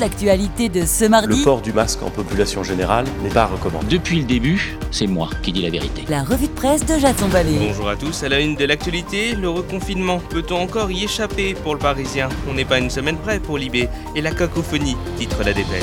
toute l'actualité de ce mardi. Le port du masque en population générale n'est pas recommandé. Depuis le début, c'est moi qui dis la vérité. La revue de presse de Jason Vallée. Bonjour à tous, à la une de l'actualité, le reconfinement. Peut-on encore y échapper pour le Parisien? On n'est pas une semaine près pour Libé. Et la cacophonie, titre la dépêche.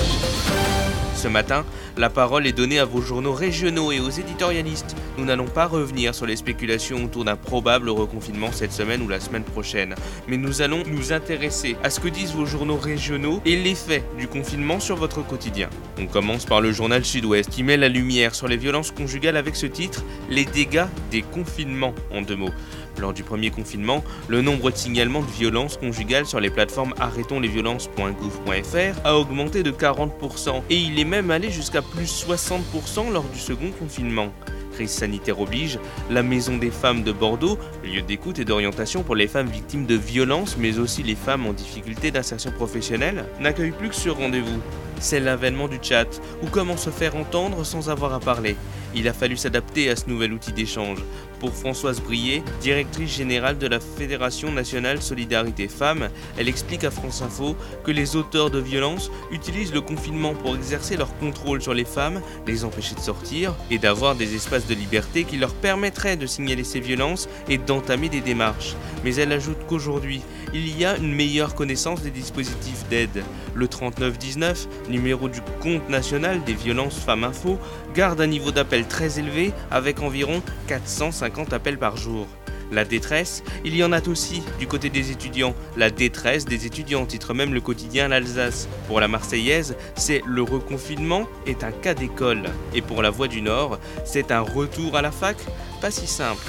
Ce matin, la parole est donnée à vos journaux régionaux et aux éditorialistes. Nous n'allons pas revenir sur les spéculations autour d'un probable reconfinement cette semaine ou la semaine prochaine, mais nous allons nous intéresser à ce que disent vos journaux régionaux et l'effet du confinement sur votre quotidien. On commence par le journal Sud-Ouest qui met la lumière sur les violences conjugales avec ce titre Les dégâts des confinements en deux mots. Lors du premier confinement, le nombre de signalements de violences conjugales sur les plateformes arrêtonslesviolences.gouv.fr a augmenté de 40% et il est même allé jusqu'à plus 60% lors du second confinement. Crise sanitaire oblige, la Maison des femmes de Bordeaux, lieu d'écoute et d'orientation pour les femmes victimes de violences mais aussi les femmes en difficulté d'insertion professionnelle, n'accueille plus que ce rendez-vous. C'est l'avènement du chat, ou comment se faire entendre sans avoir à parler. Il a fallu s'adapter à ce nouvel outil d'échange. Pour Françoise Brier, directrice générale de la Fédération nationale Solidarité Femmes, elle explique à France Info que les auteurs de violences utilisent le confinement pour exercer leur contrôle sur les femmes, les empêcher de sortir et d'avoir des espaces de liberté qui leur permettraient de signaler ces violences et d'entamer des démarches. Mais elle ajoute qu'aujourd'hui, il y a une meilleure connaissance des dispositifs d'aide. Le 3919, numéro du compte national des violences femmes info, garde un niveau d'appel très élevé avec environ 450 appels par jour. La détresse, il y en a aussi du côté des étudiants. La détresse des étudiants, titre même le quotidien L'Alsace. Pour la Marseillaise, c'est le reconfinement est un cas d'école. Et pour la Voix du Nord, c'est un retour à la fac Pas si simple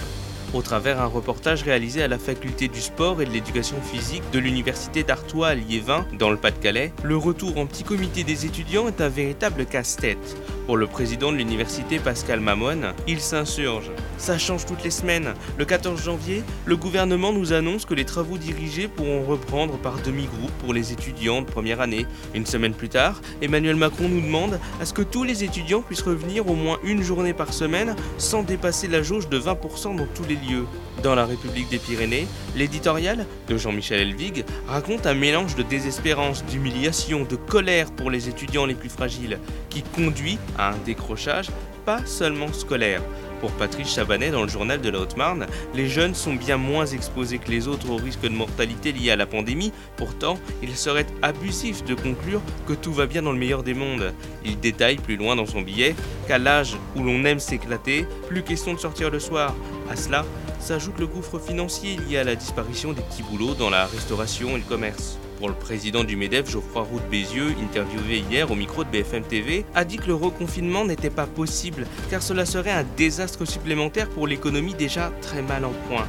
au travers un reportage réalisé à la faculté du sport et de l'éducation physique de l'université d'Artois à Liévin, dans le Pas-de-Calais, le retour en petit comité des étudiants est un véritable casse-tête. Pour le président de l'université Pascal Mamone, il s'insurge. Ça change toutes les semaines. Le 14 janvier, le gouvernement nous annonce que les travaux dirigés pourront reprendre par demi-groupe pour les étudiants de première année. Une semaine plus tard, Emmanuel Macron nous demande à ce que tous les étudiants puissent revenir au moins une journée par semaine sans dépasser la jauge de 20% dans tous les lieux. Dans la République des Pyrénées, l'éditorial de Jean-Michel Elvig raconte un mélange de désespérance, d'humiliation, de colère pour les étudiants les plus fragiles, qui conduit à un décrochage pas seulement scolaire. Pour Patrice Chabanet dans le journal de la Haute-Marne, les jeunes sont bien moins exposés que les autres au risque de mortalité lié à la pandémie, pourtant il serait abusif de conclure que tout va bien dans le meilleur des mondes. Il détaille plus loin dans son billet qu'à l'âge où l'on aime s'éclater, plus question de sortir le soir. À cela, s'ajoute le gouffre financier lié à la disparition des petits boulots dans la restauration et le commerce. Pour le président du MEDEF, Geoffroy Roux Bézieux, interviewé hier au micro de BFM TV, a dit que le reconfinement n'était pas possible car cela serait un désastre supplémentaire pour l'économie déjà très mal en point.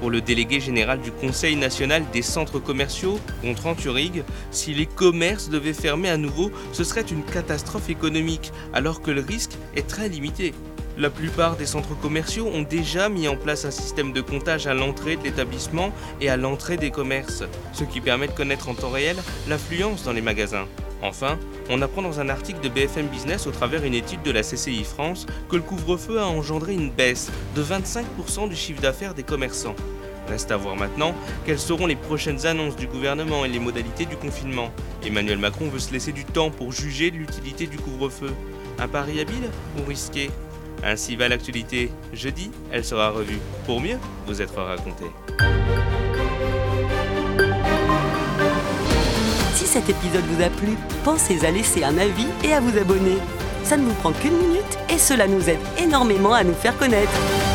Pour le délégué général du Conseil national des centres commerciaux, Gontran Turig, si les commerces devaient fermer à nouveau, ce serait une catastrophe économique, alors que le risque est très limité. La plupart des centres commerciaux ont déjà mis en place un système de comptage à l'entrée de l'établissement et à l'entrée des commerces, ce qui permet de connaître en temps réel l'affluence dans les magasins. Enfin, on apprend dans un article de BFM Business au travers une étude de la CCI France que le couvre-feu a engendré une baisse de 25% du chiffre d'affaires des commerçants. Reste à voir maintenant quelles seront les prochaines annonces du gouvernement et les modalités du confinement. Emmanuel Macron veut se laisser du temps pour juger de l'utilité du couvre-feu. Un pari habile ou risqué? Ainsi va l'actualité. Jeudi, elle sera revue pour mieux vous être racontée. Si cet épisode vous a plu, pensez à laisser un avis et à vous abonner. Ça ne vous prend qu'une minute et cela nous aide énormément à nous faire connaître.